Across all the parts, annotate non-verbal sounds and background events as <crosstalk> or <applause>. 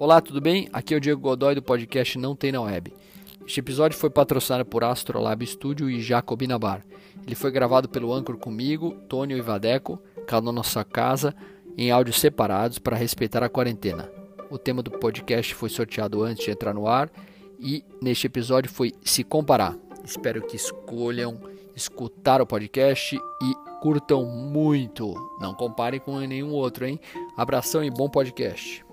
Olá, tudo bem? Aqui é o Diego Godoy do podcast Não Tem Na Web. Este episódio foi patrocinado por Astrolab Studio e Jacobina Bar. Ele foi gravado pelo Anchor comigo, Tônio e Vadeco, cada na nossa casa, em áudios separados para respeitar a quarentena. O tema do podcast foi sorteado antes de entrar no ar e neste episódio foi Se Comparar. Espero que escolham escutar o podcast e curtam muito. Não comparem com nenhum outro, hein? Abração e bom podcast.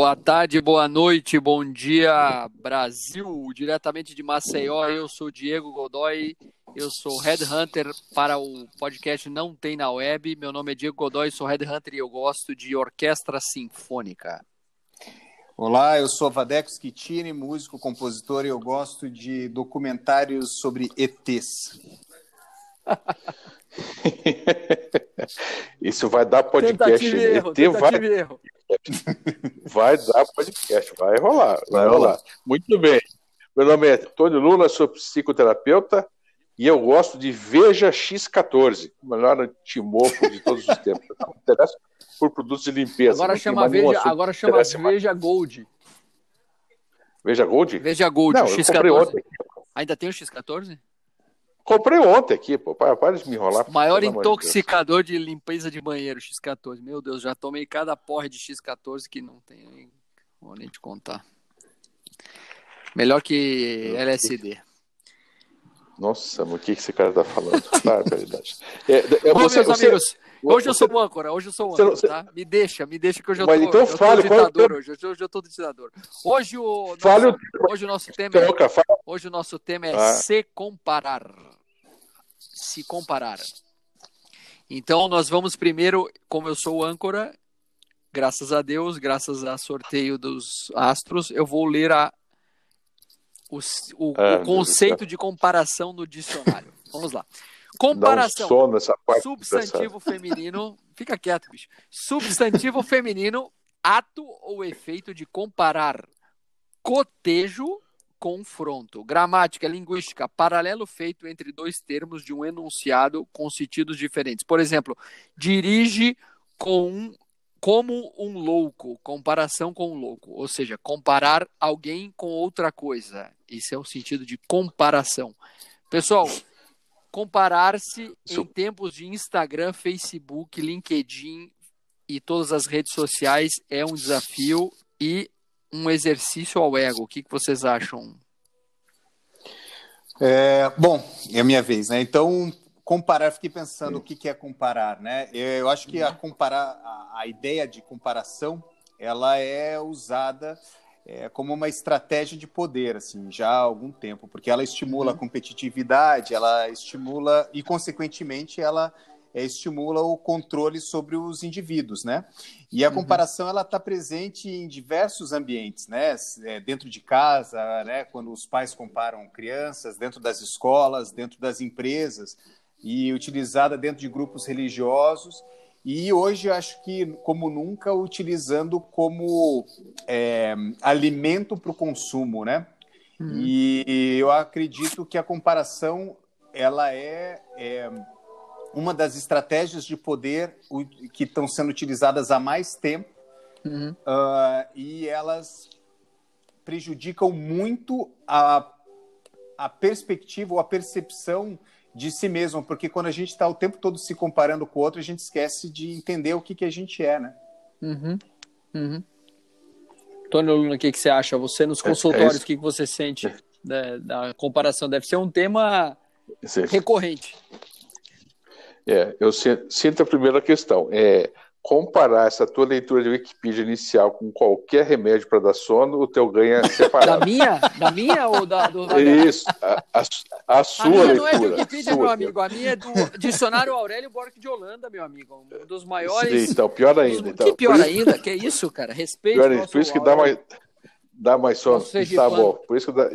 Boa tarde, boa noite, bom dia, Brasil, diretamente de Maceió. Eu sou Diego Godoy, eu sou Headhunter para o podcast Não Tem na Web. Meu nome é Diego Godoy, sou Headhunter e eu gosto de orquestra sinfônica. Olá, eu sou Vadeco Schittini, músico, compositor e eu gosto de documentários sobre ETs. <laughs> Isso vai dar podcast. Erro, ET vai... Erro. <laughs> vai dar podcast, vai rolar, vai rolar. Muito bem. Meu nome é Tony Lula, sou psicoterapeuta e eu gosto de Veja X14, o melhor antimofo de todos os tempos. Não interessa por produtos de limpeza. Agora chama Veja, agora chama Veja Gold. Veja Gold? Veja Gold, Não, X14. Ainda tem o X14? Comprei ontem aqui, pô. Para, para de me enrolar. Maior intoxicador de, de, limpeza de banheiro, X14. Meu Deus, já tomei cada porra de X14 que não tem. Vou nem te contar. Melhor que LSD. Nossa, o que esse cara tá falando? <laughs> Verdade. É, é, Bom, você, meus você, amigos, Hoje eu sou o âncora, hoje eu sou o âncora, você... tá? Me deixa, me deixa que hoje eu tô, então eu fale, tô ditador hoje, hoje eu tô ditador. Hoje o fale nosso, hoje o nosso tema é, hoje o nosso tema é ah. se comparar. Se comparar. Então nós vamos primeiro, como eu sou o âncora, graças a Deus, graças a sorteio dos astros, eu vou ler a o, o, ah, o conceito de comparação no dicionário. Vamos lá. Comparação. Um substantivo dessa... feminino. Fica quieto, bicho. Substantivo feminino, ato ou efeito de comparar. Cotejo, confronto. Gramática, linguística, paralelo feito entre dois termos de um enunciado com sentidos diferentes. Por exemplo, dirige com um, como um louco, comparação com um louco. Ou seja, comparar alguém com outra coisa. Esse é o sentido de comparação. Pessoal, comparar-se em tempos de Instagram, Facebook, LinkedIn e todas as redes sociais é um desafio e um exercício ao ego. O que, que vocês acham? É, bom, é a minha vez, né? Então, comparar, fiquei pensando o que, que é comparar, né? Eu acho que a comparar, a, a ideia de comparação, ela é usada é, como uma estratégia de poder, assim, já há algum tempo, porque ela estimula a uhum. competitividade, ela estimula e, consequentemente, ela é, estimula o controle sobre os indivíduos, né? E a uhum. comparação ela está presente em diversos ambientes, né? É, dentro de casa, né? Quando os pais comparam crianças, dentro das escolas, dentro das empresas e utilizada dentro de grupos religiosos e hoje acho que, como nunca, utilizando como é, alimento para o consumo, né? Uhum. E eu acredito que a comparação ela é, é, uma das estratégias de poder que estão sendo utilizadas há mais tempo uhum. uh, e elas prejudicam muito a, a perspectiva ou a percepção de si mesmo, porque quando a gente está o tempo todo se comparando com o outro, a gente esquece de entender o que, que a gente é, né? Uhum. Uhum. Tony Luna, o que, que você acha? Você nos consultórios, é, é o que, que você sente da, da, comparação? Deve ser um tema Sim. recorrente. É, eu sinto a primeira questão. É, comparar essa tua leitura de Wikipedia inicial com qualquer remédio para dar sono, o teu ganho é <laughs> separado. Da minha? Da minha ou da do Isso, a, a, a sua a minha leitura. não é de Wikipedia, meu amigo. A minha é do Dicionário Aurélio Borg de Holanda, meu amigo. Um dos maiores. Sim, então, pior ainda. Então. Que pior ainda? Que é isso, cara? Respeito. Pior ainda. Por isso que dá mais, dá mais sono. Tá bom. Por isso que dá.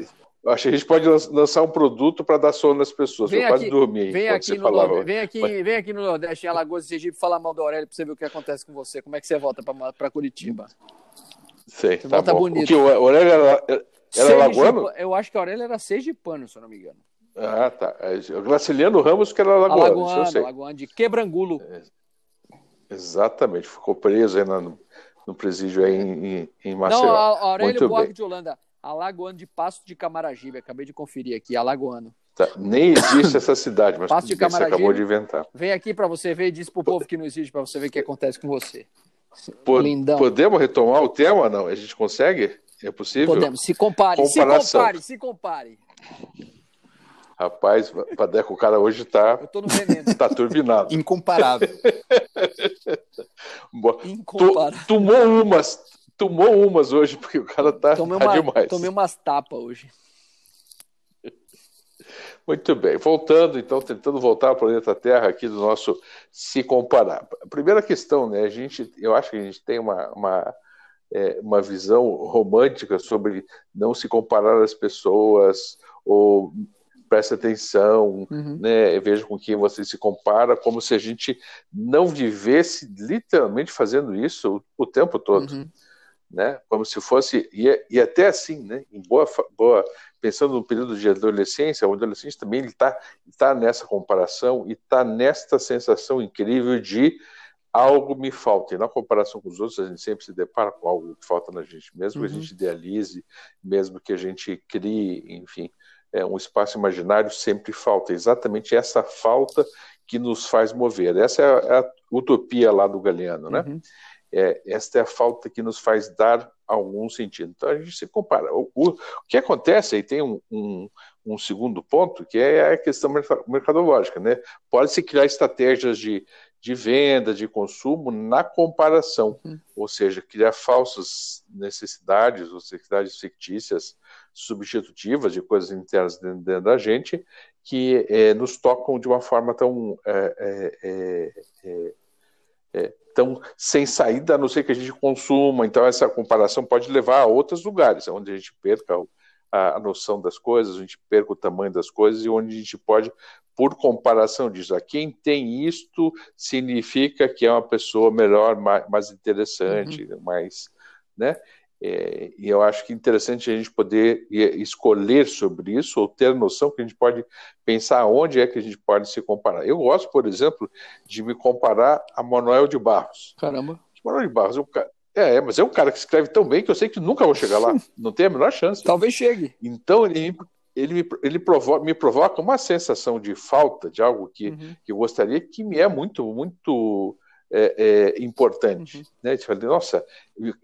Acho que a gente pode lançar um produto para dar sono nas pessoas. Vem eu aqui, quase dormi. Vem aqui, no Nordeste, vem, aqui, Mas... vem aqui no Nordeste, em Alagoas e Sergipe, falar mal do Aurélio para você ver o que acontece com você. Como é que você volta para Curitiba? Sei, você tá volta bom. bonito. O que, o Aurélio era, era lagoano? Eu acho que o Aurélio era sergipano, se eu não me engano. Ah, tá. É, o Graciliano Ramos, que era alagoano, alagoano, eu sei. Alagoano, de Quebrangulo. É, exatamente, ficou preso aí no, no presídio aí em, em, Maceió. Não, Aurélio Buarque de Holanda, alagoano de Passo de Camaragibe, acabei de conferir aqui, alagoano. Tá, nem existe essa cidade, mas Passo de você acabou de inventar. Vem aqui para você ver e diz pro povo que não existe, para você ver o que acontece com você. Lindão. Podemos retomar o tema? Não, a gente consegue? É possível? Podemos. Se compare, Comparação. se compare, se compare. Rapaz, Padeco, o cara hoje tá. Eu tô no veneno. <laughs> Tá turbinado. Incomparável. <laughs> Incomparável. tomou umas, tomou umas hoje, porque o cara tá, tomei tá <laughs> uma, demais. Tomei umas tapas hoje. Muito bem, voltando então, tentando voltar ao planeta Terra aqui do nosso se comparar. A primeira questão, né? A gente, eu acho que a gente tem uma, uma, é, uma visão romântica sobre não se comparar às pessoas ou preste atenção, uhum. né? Veja com quem você se compara, como se a gente não vivesse literalmente fazendo isso o, o tempo todo. Uhum né? Como se fosse e, e até assim, né? Em boa, boa pensando no período de adolescência, o adolescente também ele está tá nessa comparação e está nesta sensação incrível de algo me falta. E na comparação com os outros, a gente sempre se depara com algo que falta na gente, mesmo uhum. que a gente idealize, mesmo que a gente crie, enfim, é, um espaço imaginário, sempre falta. É exatamente essa falta que nos faz mover. Essa é a, a utopia lá do Galeano, né? Uhum. É, esta é a falta que nos faz dar algum sentido. Então a gente se compara. O, o, o que acontece, aí tem um, um, um, segundo ponto, que é a questão mercadológica. Né? Pode-se criar estratégias de, de venda, de consumo na comparação, uhum. ou seja, criar falsas necessidades ou necessidades fictícias substitutivas de coisas internas dentro, dentro da gente que é, nos tocam de uma forma tão é, é, é, então, sem saída, a não ser que a gente consuma. Então, essa comparação pode levar a outros lugares, onde a gente perca a, a noção das coisas, a gente perca o tamanho das coisas e onde a gente pode, por comparação disso, a quem tem isto significa que é uma pessoa melhor, mais, mais interessante, uhum. mais, né? É, e eu acho que é interessante a gente poder escolher sobre isso ou ter noção que a gente pode pensar onde é que a gente pode se comparar. Eu gosto, por exemplo, de me comparar a Manuel de Barros. Caramba. Manuel de Barros, eu, é, mas é um cara que escreve tão bem que eu sei que nunca vou chegar lá. <laughs> Não tem a menor chance. Talvez chegue. Então ele, ele, me, ele provoca, me provoca uma sensação de falta de algo que, uhum. que eu gostaria, que me é muito, muito é, é, importante. Uhum. Né? Você fala, nossa,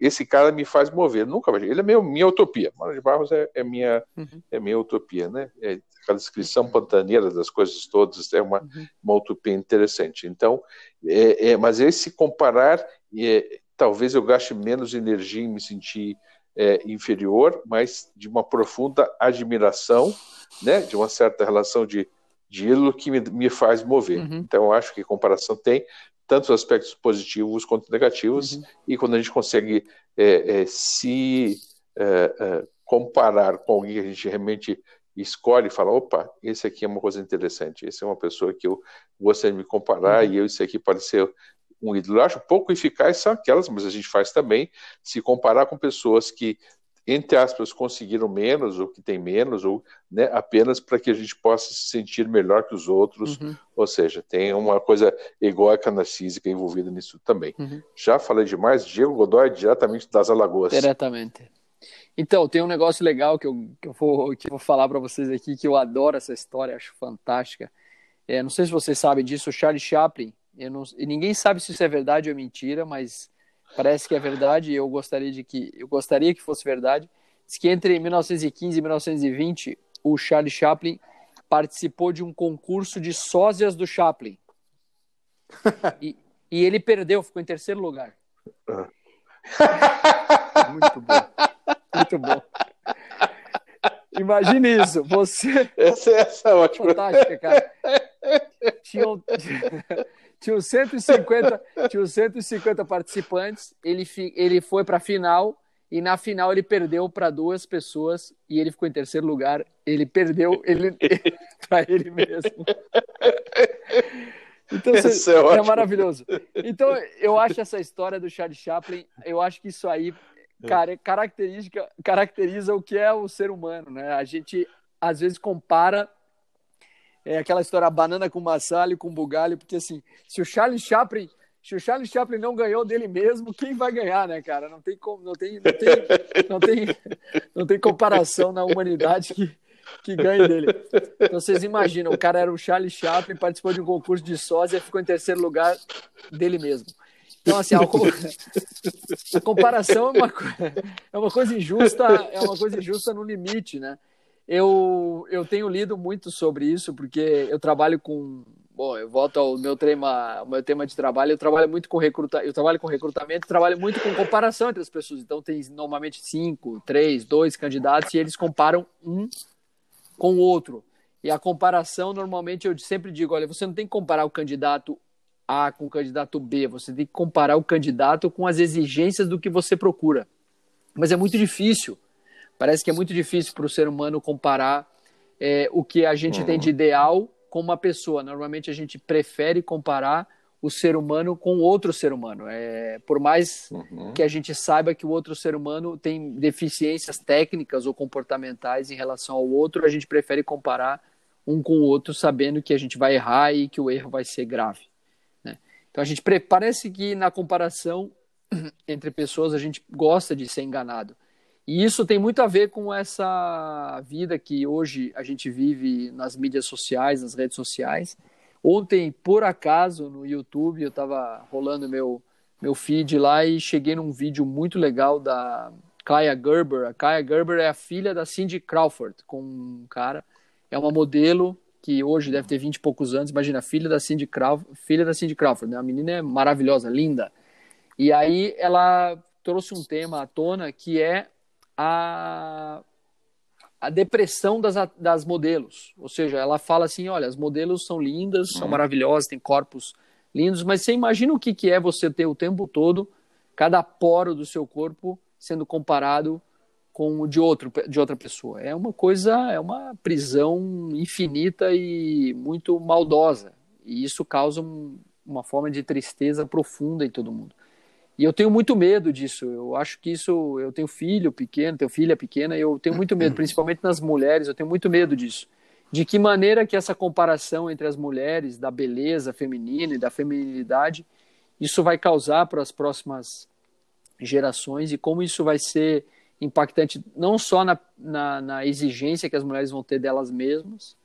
esse cara me faz mover. Nunca vai. Ele é meu, minha utopia. Mário de Barros é, é, minha, uhum. é minha utopia. Né? É, aquela descrição pantaneira das coisas todas é uma, uhum. uma utopia interessante. Então, é, é, mas esse comparar, é, talvez eu gaste menos energia em me sentir é, inferior, mas de uma profunda admiração, né? de uma certa relação de de ídolo que me, me faz mover. Uhum. Então, eu acho que comparação tem, tanto aspectos positivos quanto negativos, uhum. e quando a gente consegue é, é, se é, é, comparar com alguém que a gente realmente escolhe e fala, opa, esse aqui é uma coisa interessante, esse é uma pessoa que eu gostaria de me comparar, uhum. e eu, esse aqui pode ser um ídolo. Eu acho pouco eficaz são aquelas, mas a gente faz também, se comparar com pessoas que entre aspas, conseguiram menos, ou que tem menos, ou né, apenas para que a gente possa se sentir melhor que os outros. Uhum. Ou seja, tem uma coisa egóica narcísica envolvida nisso também. Uhum. Já falei demais, Diego Godoy, diretamente das Alagoas. Diretamente. Então, tem um negócio legal que eu, que eu, vou, que eu vou falar para vocês aqui, que eu adoro essa história, acho fantástica. É, não sei se vocês sabem disso, o Charlie Chaplin, não, ninguém sabe se isso é verdade ou mentira, mas parece que é verdade e eu gostaria de que eu gostaria que fosse verdade. Diz que entre 1915 e 1920 o Charlie Chaplin participou de um concurso de sósias do Chaplin. <laughs> e, e ele perdeu, ficou em terceiro lugar. <laughs> Muito bom. Muito bom. Imagine isso, você. Essa, essa é ótima. Fantástica, cara. Tinham, <laughs> tinha 150, <laughs> tinha 150 participantes, ele, ele foi para a final e na final ele perdeu para duas pessoas e ele ficou em terceiro lugar. Ele perdeu ele, <laughs> para ele mesmo. Então é, é, maravilhoso. Então eu acho essa história do Charlie Chaplin, eu acho que isso aí cara, característica, caracteriza o que é o ser humano, né? A gente às vezes compara é aquela história banana com maçã, alho com bugalho, porque assim, se o Charles Chaplin, se o Charles Chaplin não ganhou dele mesmo, quem vai ganhar, né, cara? Não tem como, não tem, não tem, não tem, não tem comparação na humanidade que, que ganhe dele. Então vocês imaginam, o cara era o Charles Chaplin, participou de um concurso de sósia ficou em terceiro lugar dele mesmo. Então, assim, a, a comparação é uma, é uma coisa injusta, é uma coisa injusta no limite, né? Eu, eu tenho lido muito sobre isso, porque eu trabalho com. Bom, eu volto ao meu tema, meu tema de trabalho. Eu trabalho muito com recruta, eu trabalho com recrutamento, trabalho muito com comparação entre as pessoas. Então tem normalmente cinco, três, dois candidatos e eles comparam um com o outro. E a comparação, normalmente, eu sempre digo: olha, você não tem que comparar o candidato A com o candidato B, você tem que comparar o candidato com as exigências do que você procura. Mas é muito difícil. Parece que é muito difícil para o ser humano comparar é, o que a gente uhum. tem de ideal com uma pessoa. Normalmente a gente prefere comparar o ser humano com outro ser humano. É, por mais uhum. que a gente saiba que o outro ser humano tem deficiências técnicas ou comportamentais em relação ao outro, a gente prefere comparar um com o outro, sabendo que a gente vai errar e que o erro vai ser grave. Né? Então a gente parece que na comparação <clears throat> entre pessoas a gente gosta de ser enganado. E isso tem muito a ver com essa vida que hoje a gente vive nas mídias sociais, nas redes sociais. Ontem, por acaso, no YouTube, eu estava rolando meu, meu feed lá e cheguei num vídeo muito legal da Kaya Gerber. A Kaya Gerber é a filha da Cindy Crawford, com um cara. É uma modelo que hoje deve ter 20 e poucos anos. Imagina, filha da Cindy Crawford, filha da Cindy Crawford. Né? A menina é maravilhosa, linda. E aí ela trouxe um tema à tona que é a, a depressão das, das modelos. Ou seja, ela fala assim: olha, as modelos são lindas, são maravilhosas, têm corpos lindos, mas você imagina o que, que é você ter o tempo todo cada poro do seu corpo sendo comparado com o de, outro, de outra pessoa. É uma coisa, é uma prisão infinita e muito maldosa. E isso causa um, uma forma de tristeza profunda em todo mundo. E eu tenho muito medo disso. Eu acho que isso. Eu tenho filho pequeno, tenho filha pequena, e eu tenho muito medo, <clears throat> principalmente nas mulheres, eu tenho muito medo disso. De que maneira que essa comparação entre as mulheres, da beleza feminina e da feminilidade, isso vai causar para as próximas gerações e como isso vai ser impactante não só na, na, na exigência que as mulheres vão ter delas mesmas,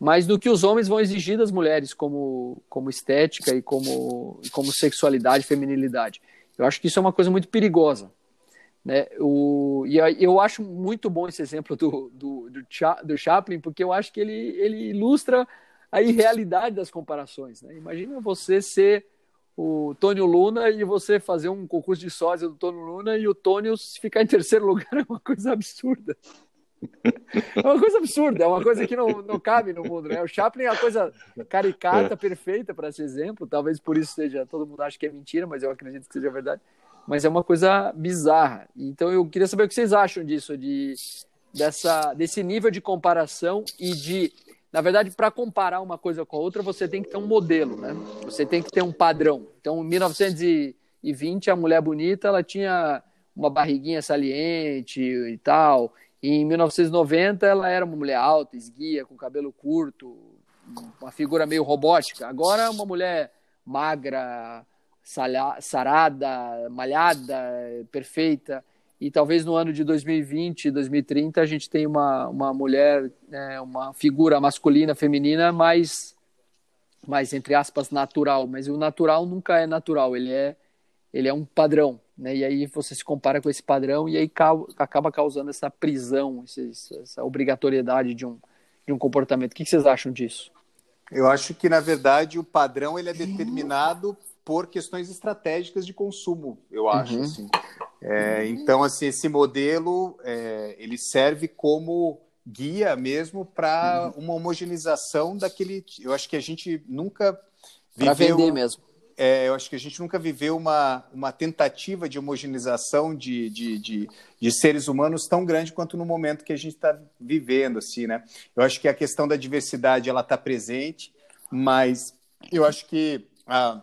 mas do que os homens vão exigir das mulheres como, como estética e como, como sexualidade, feminilidade. Eu acho que isso é uma coisa muito perigosa. Né? O, e eu acho muito bom esse exemplo do, do, do, do Chaplin, porque eu acho que ele, ele ilustra a irrealidade das comparações. Né? Imagina você ser o Tônio Luna e você fazer um concurso de sósia do Tônio Luna e o Tônio ficar em terceiro lugar <laughs> é uma coisa absurda. É uma coisa absurda, é uma coisa que não, não cabe no mundo, né? O Chaplin é uma coisa caricata, é. perfeita para esse exemplo, talvez por isso seja, todo mundo acha que é mentira, mas eu acredito que seja verdade. Mas é uma coisa bizarra. Então eu queria saber o que vocês acham disso, de, dessa, desse nível de comparação e de, na verdade, para comparar uma coisa com a outra, você tem que ter um modelo, né? Você tem que ter um padrão. Então, em 1920, a mulher bonita, ela tinha uma barriguinha saliente e tal, em 1990, ela era uma mulher alta, esguia, com cabelo curto, uma figura meio robótica. Agora, uma mulher magra, sarada, malhada, perfeita. E talvez no ano de 2020, 2030, a gente tenha uma, uma mulher, né, uma figura masculina, feminina, mais, mais, entre aspas, natural. Mas o natural nunca é natural, ele é, ele é um padrão. Né? E aí você se compara com esse padrão e aí acaba causando essa prisão, essa obrigatoriedade de um, de um comportamento. O que vocês acham disso? Eu acho que, na verdade, o padrão ele é determinado por questões estratégicas de consumo, eu acho. Uhum. Assim. É, então, assim, esse modelo é, ele serve como guia mesmo para uhum. uma homogeneização daquele. Eu acho que a gente nunca viveu. Para vender mesmo é, eu acho que a gente nunca viveu uma, uma tentativa de homogeneização de, de, de, de seres humanos tão grande quanto no momento que a gente está vivendo, assim, né? Eu acho que a questão da diversidade ela está presente, mas eu acho que a,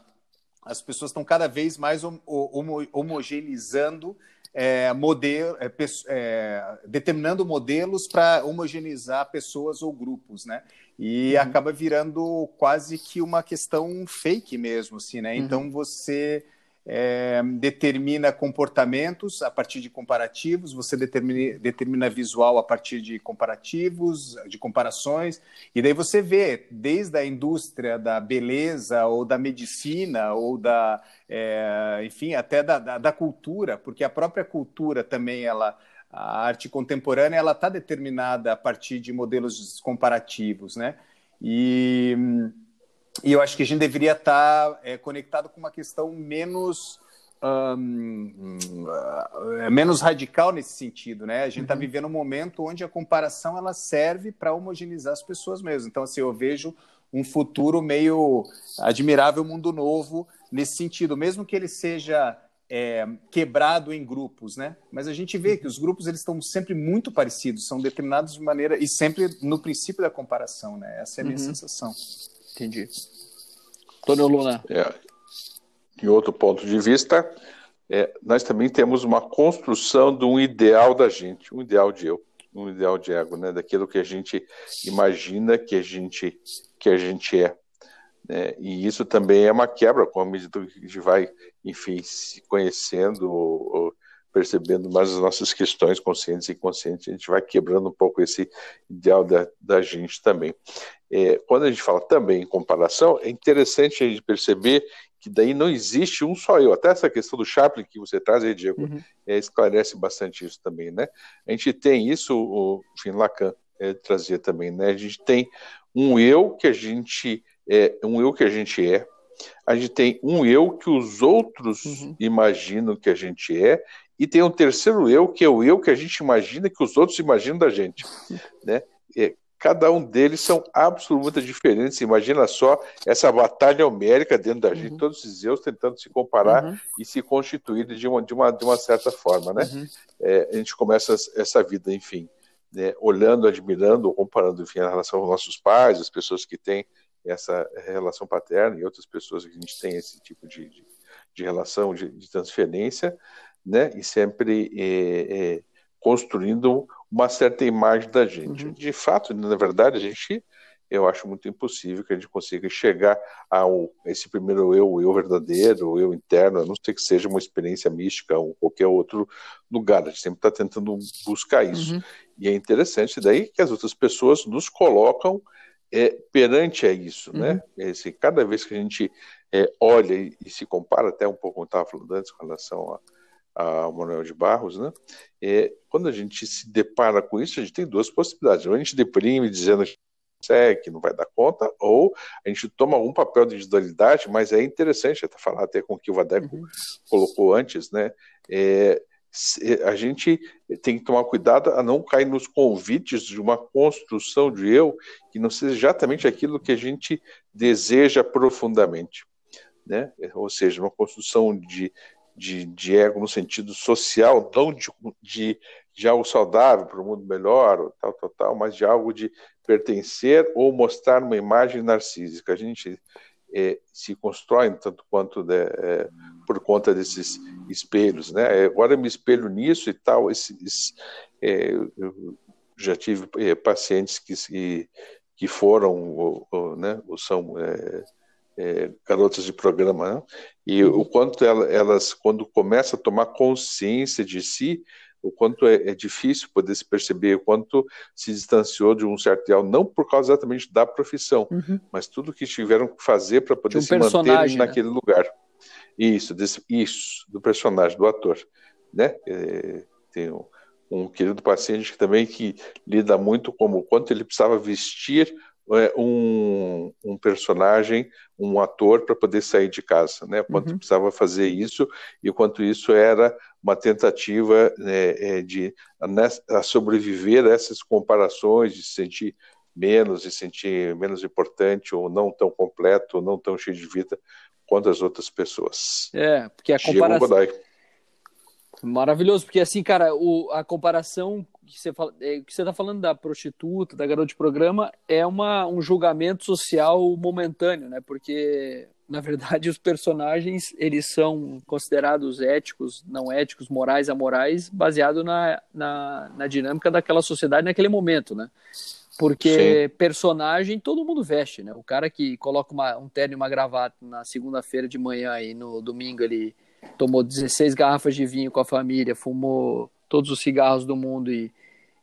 as pessoas estão cada vez mais homo, homo, homogeneizando é, modelo, é, é, determinando modelos para homogeneizar pessoas ou grupos, né? E uhum. acaba virando quase que uma questão fake mesmo, assim, né? Uhum. Então você é, determina comportamentos a partir de comparativos, você determina, determina visual a partir de comparativos, de comparações, e daí você vê, desde a indústria da beleza ou da medicina ou da, é, enfim, até da, da, da, cultura, porque a própria cultura também, ela, a arte contemporânea, ela está determinada a partir de modelos comparativos, né? E e eu acho que a gente deveria estar é, conectado com uma questão menos um, uh, menos radical nesse sentido, né? A gente está uhum. vivendo um momento onde a comparação ela serve para homogeneizar as pessoas mesmo. Então, assim, eu vejo um futuro meio admirável, mundo novo nesse sentido, mesmo que ele seja é, quebrado em grupos, né? Mas a gente vê que os grupos eles estão sempre muito parecidos, são determinados de maneira e sempre no princípio da comparação, né? Essa é a minha uhum. sensação. Entendi. Tony Luna. É. Em outro ponto de vista, é, nós também temos uma construção de um ideal da gente, um ideal de eu, um ideal de ego, né? Daquilo que a gente imagina que a gente que a gente é. Né? E isso também é uma quebra com a medida que a gente vai, enfim, se conhecendo, ou, ou percebendo mais as nossas questões conscientes e inconscientes, a gente vai quebrando um pouco esse ideal da, da gente também. É, quando a gente fala também em comparação, é interessante a gente perceber que daí não existe um só eu. Até essa questão do Chaplin que você traz aí, Diego, uhum. é, esclarece bastante isso também, né? A gente tem isso, o Finn Lacan é, trazia também, né? A gente tem um eu que a gente é, um eu que a gente é, a gente tem um eu que os outros uhum. imaginam que a gente é, e tem um terceiro eu, que é o eu que a gente imagina que os outros imaginam da gente. Né? É, cada um deles são absolutamente diferentes. Imagina só essa batalha homérica dentro da gente, uhum. todos esses eus tentando se comparar uhum. e se constituir de uma, de uma, de uma certa forma. Né? Uhum. É, a gente começa essa vida, enfim, né, olhando, admirando, comparando enfim, a relação aos nossos pais, as pessoas que têm essa relação paterna e outras pessoas que a gente tem esse tipo de, de, de relação, de, de, transferência, né? E sempre é, é, construindo uma certa imagem da gente. Uhum. De fato, na verdade, a gente, eu acho muito impossível que a gente consiga chegar ao esse primeiro eu, o eu verdadeiro, o eu interno, a não ser que seja uma experiência mística ou qualquer outro lugar. A gente sempre está tentando buscar isso. Uhum. E é interessante daí que as outras pessoas nos colocam é, perante a isso, né? uhum. né? Esse, cada vez que a gente é, olha e, e, se compara, até um pouco como estava falando antes com relação a, a Manuel de Barros, né? É, quando a gente se depara com isso, a gente tem duas possibilidades. Ou a gente deprime dizendo que não vai dar conta, ou a gente toma algum papel de individualidade, mas é interessante até falar até com o que o Vadeco uhum. colocou antes, né? É, a gente tem que tomar cuidado a não cair nos convites de uma construção de eu que não seja exatamente aquilo que a gente deseja profundamente, né? Ou seja, uma construção de, de, de ego no sentido social, não de, de, de algo saudável para o mundo melhor, tal, tal, tal, mas de algo de pertencer ou mostrar uma imagem narcísica. A gente é, se constroem tanto quanto né, é, por conta desses espelhos, né? Agora eu me espelho nisso e tal. É, eu já tive é, pacientes que, que foram ou, ou, né, ou são é, garotas de programa, né? e o quanto elas, quando começam a tomar consciência de si, o quanto é, é, difícil poder se perceber, o quanto se distanciou de um certo ideal, não por causa exatamente da profissão, uhum. mas tudo que tiveram que fazer para poder um se manter né? naquele lugar. Isso, desse, isso, do personagem, do ator. Né? É, tem um, um, querido paciente que também que lida muito como o quanto ele precisava vestir um, um, personagem, um ator para poder sair de casa, né? Quanto uhum. precisava fazer isso e quanto isso era uma tentativa né, é, de a sobreviver a essas comparações, de se sentir menos, de se sentir menos importante ou não tão completo, ou não tão cheio de vida quanto as outras pessoas. É, porque a comparação Maravilhoso, porque assim, cara, o, a comparação que você fala, é, que você está falando da prostituta, da garota de programa, é uma, um julgamento social momentâneo, né? Porque na verdade, <laughs> os personagens eles são considerados éticos, não éticos, morais, amorais, baseado na, na, na dinâmica daquela sociedade naquele momento, né? Porque Sim. personagem todo mundo veste, né? O cara que coloca uma, um terno e uma gravata na segunda-feira de manhã e no domingo ele tomou 16 garrafas de vinho com a família, fumou todos os cigarros do mundo e,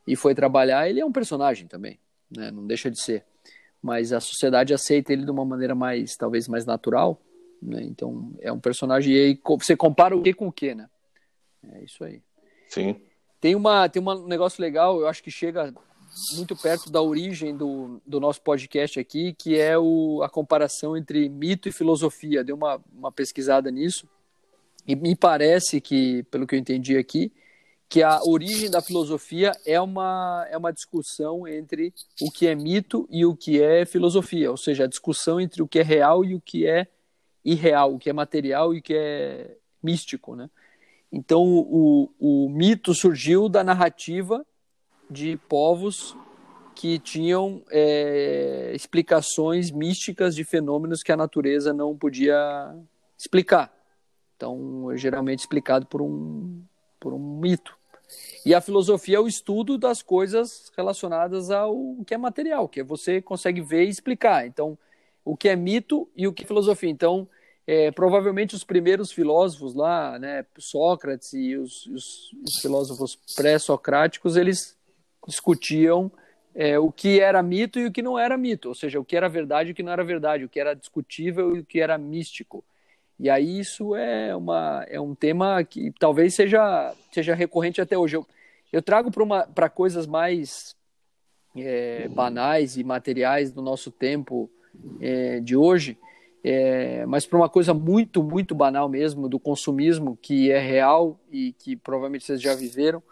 e foi trabalhar, ele é um personagem também, né? Não deixa de ser. Mas a sociedade aceita ele de uma maneira mais, talvez mais natural, né? Então é um personagem e aí você compara o que com o que, né? É isso aí. Sim. Tem uma tem um negócio legal, eu acho que chega muito perto da origem do, do nosso podcast aqui, que é o, a comparação entre mito e filosofia. Deu uma, uma pesquisada nisso e me parece que, pelo que eu entendi aqui, que a origem da filosofia é uma, é uma discussão entre o que é mito e o que é filosofia, ou seja, a discussão entre o que é real e o que é irreal, o que é material e o que é místico, né? Então, o, o mito surgiu da narrativa de povos que tinham é, explicações místicas de fenômenos que a natureza não podia explicar. Então, é geralmente explicado por um, por um mito. E a filosofia é o estudo das coisas relacionadas ao que é material, que você consegue ver e explicar. Então, o que é mito e o que é filosofia. Então, é, provavelmente os primeiros filósofos lá, né, Sócrates e os, os, os filósofos pré-socráticos, eles discutiam é, o que era mito e o que não era mito, ou seja, o que era verdade e o que não era verdade, o que era discutível e o que era místico. E aí isso é, uma, é um tema que talvez seja, seja recorrente até hoje. Eu, eu trago para coisas mais é, banais e materiais do nosso tempo é, de hoje, é, mas para uma coisa muito, muito banal mesmo, do consumismo, que é real e que provavelmente vocês já viveram,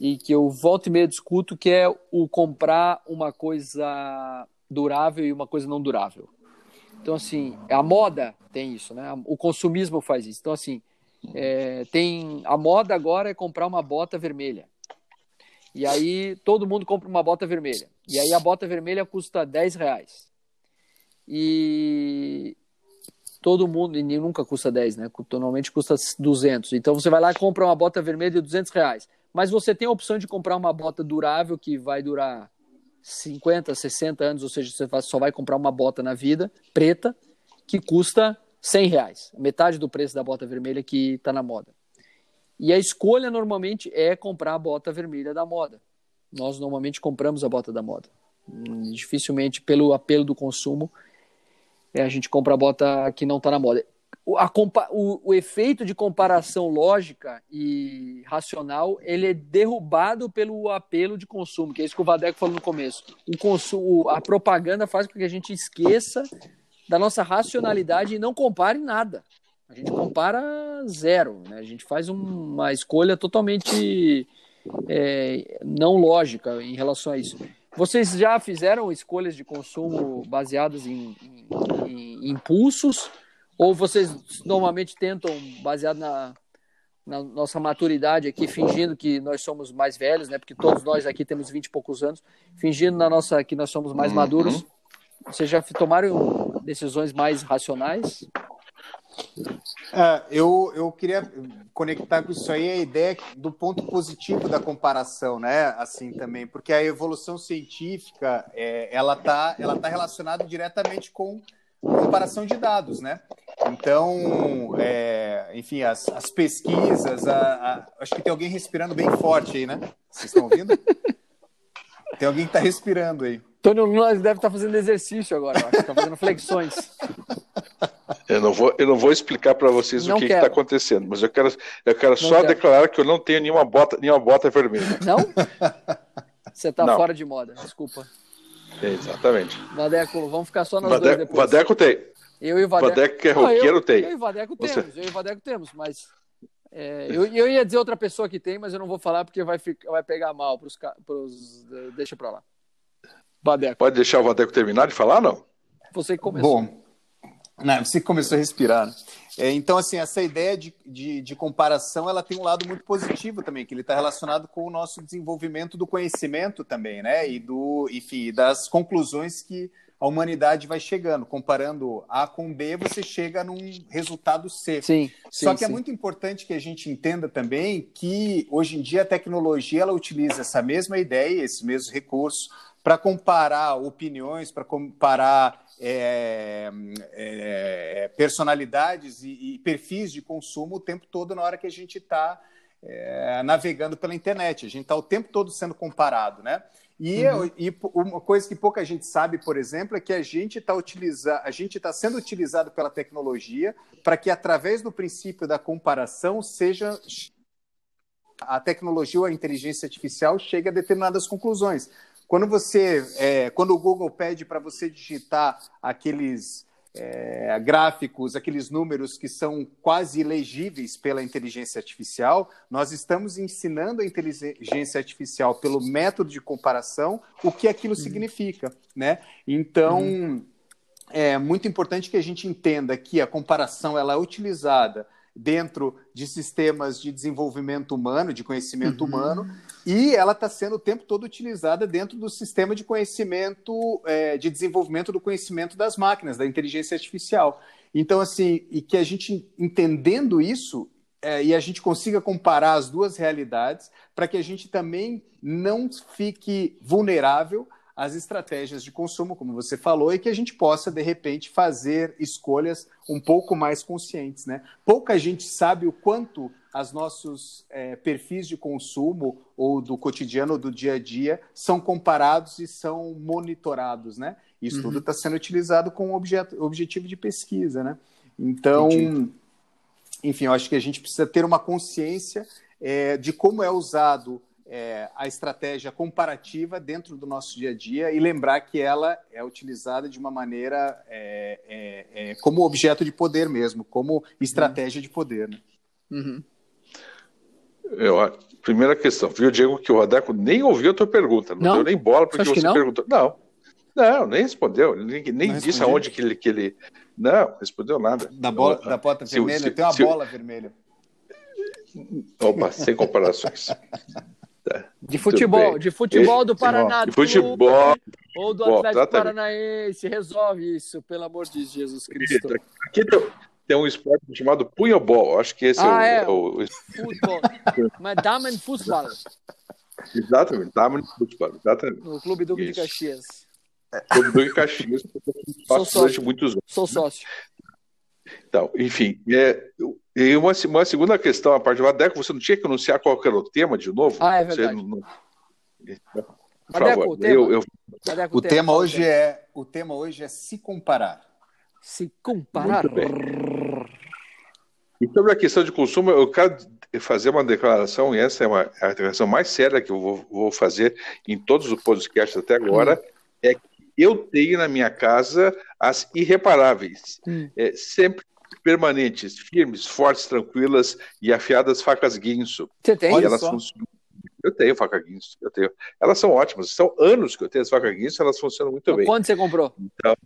e que eu volto e meia discuto, que é o comprar uma coisa durável e uma coisa não durável. Então, assim, a moda tem isso, né? O consumismo faz isso. Então, assim, é, tem a moda agora é comprar uma bota vermelha. E aí todo mundo compra uma bota vermelha. E aí a bota vermelha custa 10 reais. E todo mundo, e nunca custa 10, né? Normalmente custa 200. Então você vai lá e compra uma bota vermelha de 200 reais mas você tem a opção de comprar uma bota durável que vai durar 50, 60 anos, ou seja, você só vai comprar uma bota na vida, preta, que custa 100 reais, metade do preço da bota vermelha que está na moda. E a escolha normalmente é comprar a bota vermelha da moda. Nós normalmente compramos a bota da moda. Dificilmente, pelo apelo do consumo, é, a gente compra a bota que não está na moda a, o, o, efeito de comparação lógica e racional ele é derrubado pelo apelo de consumo, que é isso que o Vadeco falou no começo. O consumo, a propaganda faz com que a gente esqueça da nossa racionalidade e não compare nada. A gente compara zero, né? a gente faz uma escolha totalmente é, não lógica em relação a isso. Vocês já fizeram escolhas de consumo baseadas em, em, em impulsos? Ou vocês normalmente tentam, baseado na, na nossa maturidade aqui, fingindo que nós somos mais velhos, né? Porque todos nós aqui temos 20 e poucos anos, fingindo na nossa que nós somos mais uhum. maduros. Vocês já tomaram decisões mais racionais? É, eu, eu queria conectar com isso aí a ideia do ponto positivo da comparação, né? Assim também, porque a evolução científica é, ela está ela tá relacionada diretamente com comparação de dados, né? Então, é, enfim, as, as pesquisas, a, a, acho que tem alguém respirando bem forte aí, né? Vocês estão ouvindo? tem alguém que está respirando aí. Tony Lula deve estar tá fazendo exercício agora, acho. Está fazendo flexões. Eu não vou, eu não vou explicar para vocês não o que está acontecendo, mas eu quero, eu quero só quero. declarar que eu não tenho nenhuma bota, nenhuma bota vermelha. Não? <laughs> Você está fora de moda, desculpa. Exatamente. Vadeco, vamos ficar só nós Vadeco, dois depois. Vadeco tem. Eu e o Vadeco. Vadeco que é roqueiro eu, tem. Eu e o Vadeco Você... temos, eu e o Vadeco temos, mas. É, eu, eu ia dizer outra pessoa que tem, mas eu não vou falar porque vai, ficar, vai pegar mal pros, pros. Deixa pra lá. Vadeco. Pode deixar o Vadeco terminar de falar, não? Você que começou. Bom, Não, você começou a respirar. Né? É, então, assim, essa ideia de, de, de, comparação, ela tem um lado muito positivo também, que ele está relacionado com o nosso desenvolvimento do conhecimento também, né? E do, enfim, das conclusões que a humanidade vai chegando. Comparando A com B, você chega num resultado C. Sim, Só que sim. é muito importante que a gente entenda também que hoje em dia a tecnologia ela utiliza essa mesma ideia, esses mesmos recursos, para comparar opiniões, para comparar é, é, personalidades e, e, perfis de consumo o tempo todo na hora que a gente está é, navegando pela internet. A gente está o tempo todo sendo comparado, né? E, uhum. e, uma coisa que pouca gente sabe, por exemplo, é que a gente está utilizando, a gente está sendo utilizado pela tecnologia para que através do princípio da comparação seja a tecnologia ou a inteligência artificial chegue a determinadas conclusões. Quando você, é, quando o Google pede para você digitar aqueles é, gráficos, aqueles números que são quase ilegíveis pela inteligência artificial, nós estamos ensinando a inteligência artificial pelo método de comparação o que aquilo uhum. significa, né? Então uhum. é muito importante que a gente entenda que a comparação ela é utilizada dentro de sistemas de desenvolvimento humano, de conhecimento uhum. humano, e ela está sendo o tempo todo utilizada dentro do sistema de conhecimento, é, de desenvolvimento do conhecimento das máquinas, da inteligência artificial. Então, assim, e que a gente, entendendo isso, é, e a gente consiga comparar as duas realidades, para que a gente também não fique vulnerável as estratégias de consumo, como você falou, e que a gente possa, de repente, fazer escolhas um pouco mais conscientes. Né? Pouca gente sabe o quanto os nossos é, perfis de consumo ou do cotidiano ou do dia a dia são comparados e são monitorados. Né? Isso uhum. tudo está sendo utilizado com objeto, objetivo de pesquisa. Né? Então, Entendi. enfim, eu acho que a gente precisa ter uma consciência é, de como é usado é, a estratégia comparativa dentro do nosso dia a dia e lembrar que ela é utilizada de uma maneira é, é, é como objeto de poder mesmo, como estratégia de poder. Né? Uhum. Eu, primeira questão, viu, Diego, que o Rodeco nem ouviu a tua pergunta, não, não. deu nem bola porque você, você perguntou. Não, não, nem respondeu, nem, nem disse respondeu. aonde que ele, que ele. Não, respondeu nada. Da, bola, da bota vermelha, se, tem uma se, bola vermelha. Opa, sem comparações. <laughs> De futebol, de futebol do Paraná. De futebol. Ou do Atlético Bom, Paranaense. Resolve isso, pelo amor de Jesus Cristo. Aqui tem, tem um esporte chamado punhobol. Acho que esse ah, é, é o. Futebol. Mas Damen Fußball. Exatamente, Damen Fußball. Exatamente. No Clube Duque de Caxias. Clube Duque de Caxias. Sou sócio. Muitos anos. Sou sócio. Então, enfim, é, e uma, uma segunda questão, a parte do Vadeco, você não tinha que anunciar qual era o tema de novo? Ah, é verdade. Não... Por Vadeco, favor, o tema, eu, eu... Vadeco, o, tema, tema hoje é o tema hoje é se comparar. Se comparar. E sobre a questão de consumo, eu quero fazer uma declaração, e essa é uma, a declaração mais séria que eu vou, vou fazer em todos os podcasts até agora, hum. é que eu tenho na minha casa as irreparáveis. Hum. É, sempre permanentes, firmes, fortes, tranquilas e afiadas facas guinso. Você tem? Olha elas funcionam. Eu tenho faca guinso, eu tenho. Elas são ótimas, são anos que eu tenho as facas guinso, elas funcionam muito então, bem. Quando você comprou? Então,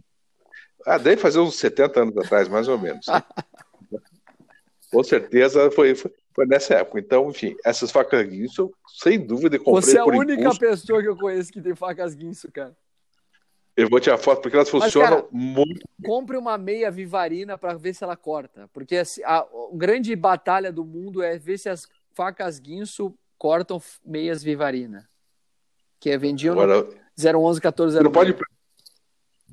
ah, deve fazer uns 70 anos atrás, mais ou menos. Né? <laughs> Com certeza foi, foi, foi, nessa época. Então, enfim, essas facas guinso, sem dúvida, comprei Você é a única impulso. pessoa que eu conheço que tem facas guinso, cara. Eu vou tirar foto porque elas funcionam Mas, cara, muito. Compre uma meia vivarina para ver se ela corta. Porque a, a, grande batalha do mundo é ver se as facas guinso cortam meias vivarina. Que é vendiam Agora, no 011 14 Não pode,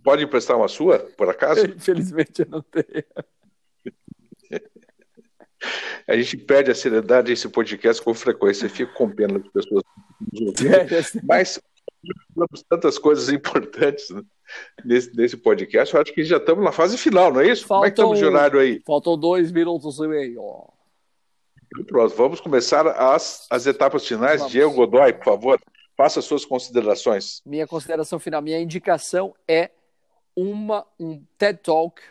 pode emprestar uma sua, por acaso? <laughs> Infelizmente eu não tenho. A gente perde a seriedade desse podcast com frequência. Eu fico com pena das pessoas. Mas falamos tantas coisas importantes né, nesse, nesse podcast. Eu acho que já estamos na fase final, não é isso? Faltam, Como é que estamos de horário aí? Faltam dois minutos e meio. Pronto, vamos começar as, as etapas finais. Vamos. Diego Godoy, por favor, faça suas considerações. Minha consideração final, minha indicação é uma, um TED Talk.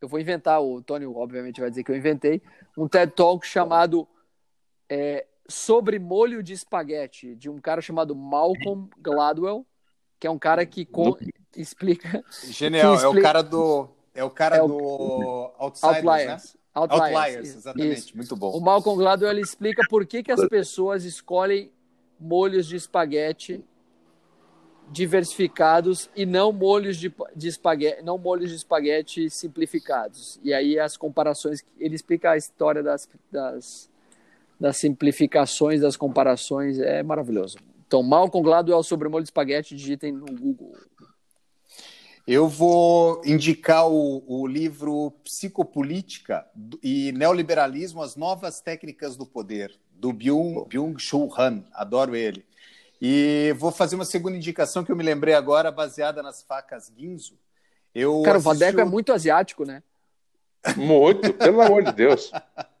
Eu vou inventar, o Tony obviamente vai dizer que eu inventei, um TED Talk chamado é, sobre molho de espaguete, de um cara chamado Malcolm Gladwell, que é um cara que explica. Genial, que explica... é o cara do. É o cara é o... do Outsiders, Outliers. né? Outliers, Outliers exatamente. Isso. Muito bom. O Malcolm Gladwell ele explica por que, que as pessoas escolhem molhos de espaguete diversificados e não molhos de, de espaguete, não molhos de espaguete simplificados. E aí as comparações, ele explica a história das, das, das simplificações, das comparações, é maravilhoso. Então, Malcolm Gladwell sobre molho de espaguete, digitem no Google. Eu vou indicar o, o, livro Psicopolítica e Neoliberalismo, as novas técnicas do poder, do Byung, Byung-Chul Han. Adoro ele. E vou fazer uma segunda indicação que eu me lembrei agora, baseada nas facas Ginzo. Eu Cara, o Vadeco é muito asiático, né? Muito, pelo amor de Deus. <laughs>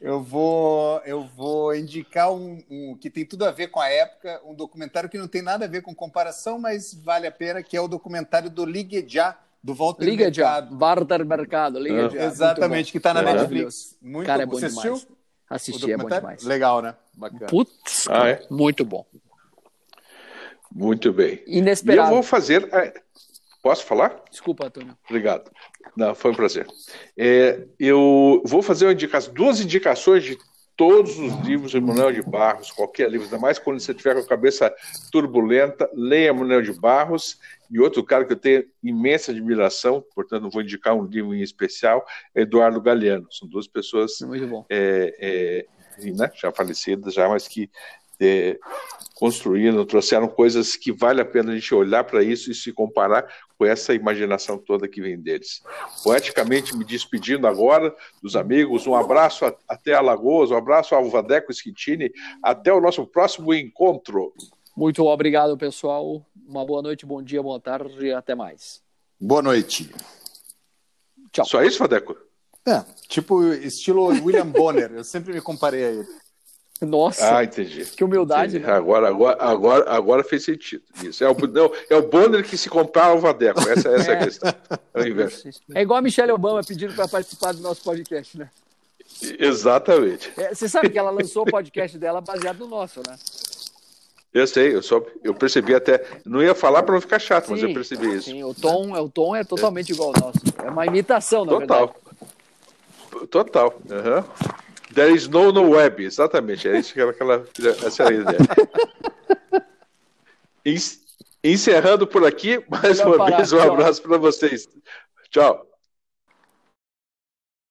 eu vou, eu vou indicar um, um, que tem tudo a ver com a época, um documentário que não tem nada a ver com comparação, mas vale a pena, que é o documentário do Ligue Já, do Walter Liga Mercado. Walter Mercado, Liga Já. Exatamente, que está na é. Netflix. Muito Cara, é bom Você demais. assistiu? Assisti, é bom demais. Legal, né? Bacana. Putz, ah, é? muito bom. Muito bem. Inesperado. E eu vou fazer. Posso falar? Desculpa, Antônio. Obrigado. Não, foi um prazer. É, eu vou fazer indicação, duas indicações de todos os livros de Manuel de Barros, qualquer livro, ainda mais quando você tiver com a cabeça turbulenta, leia Manuel de Barros. E outro cara que eu tenho imensa admiração, portanto, não vou indicar um livro em especial, é Eduardo Galeano. São duas pessoas é, é, né, já falecidas, já, mas que é, construíram, trouxeram coisas que vale a pena a gente olhar para isso e se comparar com essa imaginação toda que vem deles. Poeticamente me despedindo agora dos amigos, um abraço a, até Alagoas, um abraço ao Vadeco Schittini, até o nosso próximo encontro. Muito obrigado, pessoal. Uma boa noite, bom dia, boa tarde e até mais. Boa noite. Tchau. Só isso, Vadeco? É, tipo estilo William Bonner, eu sempre me comparei a ele. Nossa, ah, entendi. que humildade. Entendi. Né? Agora, agora, agora, agora fez sentido. Isso. É, o, não, é o Bonner que se comprava o Vadeco. Essa, essa é. é a questão. É, é igual a Michelle Obama pedindo para participar do nosso podcast, né? Exatamente. É, você sabe que ela lançou o podcast dela baseado no nosso, né? Eu sei, eu só eu percebi até. Não ia falar para não ficar chato, sim, mas eu percebi isso. Sim, o tom, é, o tom é totalmente igual ao nosso. É uma imitação, na Total. verdade. Total. Uhum. There is no no web, exatamente. É isso que aquela, essa é a ideia. <laughs> Encerrando por aqui, mais uma vez um abraço para vocês. Tchau.